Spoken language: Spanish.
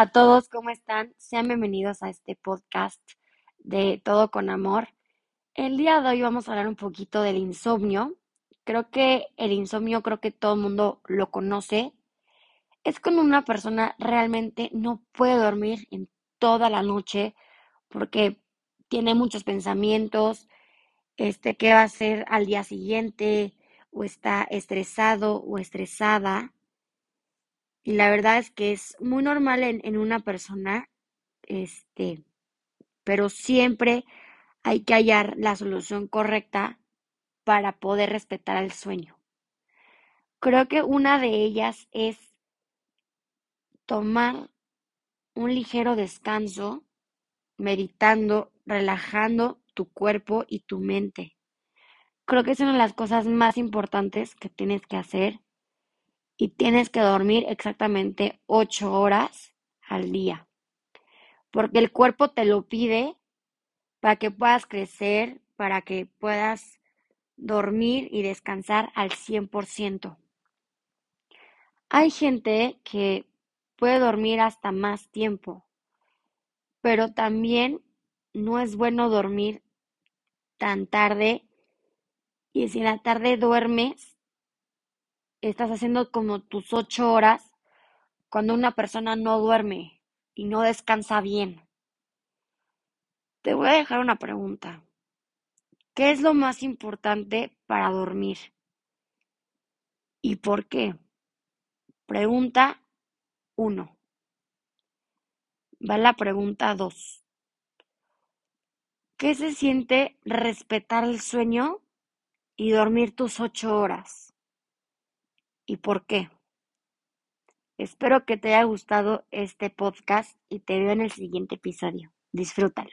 a todos, ¿cómo están? Sean bienvenidos a este podcast de Todo con Amor. El día de hoy vamos a hablar un poquito del insomnio. Creo que el insomnio, creo que todo el mundo lo conoce. Es cuando una persona realmente no puede dormir en toda la noche porque tiene muchos pensamientos, este, qué va a hacer al día siguiente, o está estresado o estresada. Y la verdad es que es muy normal en, en una persona, este, pero siempre hay que hallar la solución correcta para poder respetar el sueño. Creo que una de ellas es tomar un ligero descanso, meditando, relajando tu cuerpo y tu mente. Creo que es una de las cosas más importantes que tienes que hacer y tienes que dormir exactamente ocho horas al día, porque el cuerpo te lo pide para que puedas crecer, para que puedas dormir y descansar al 100%. Hay gente que puede dormir hasta más tiempo, pero también no es bueno dormir tan tarde y si en la tarde duermes estás haciendo como tus ocho horas cuando una persona no duerme y no descansa bien. Te voy a dejar una pregunta. ¿Qué es lo más importante para dormir? ¿Y por qué? Pregunta 1. Va la pregunta 2. ¿Qué se siente respetar el sueño y dormir tus ocho horas? Y por qué. Espero que te haya gustado este podcast y te veo en el siguiente episodio. Disfrútalo.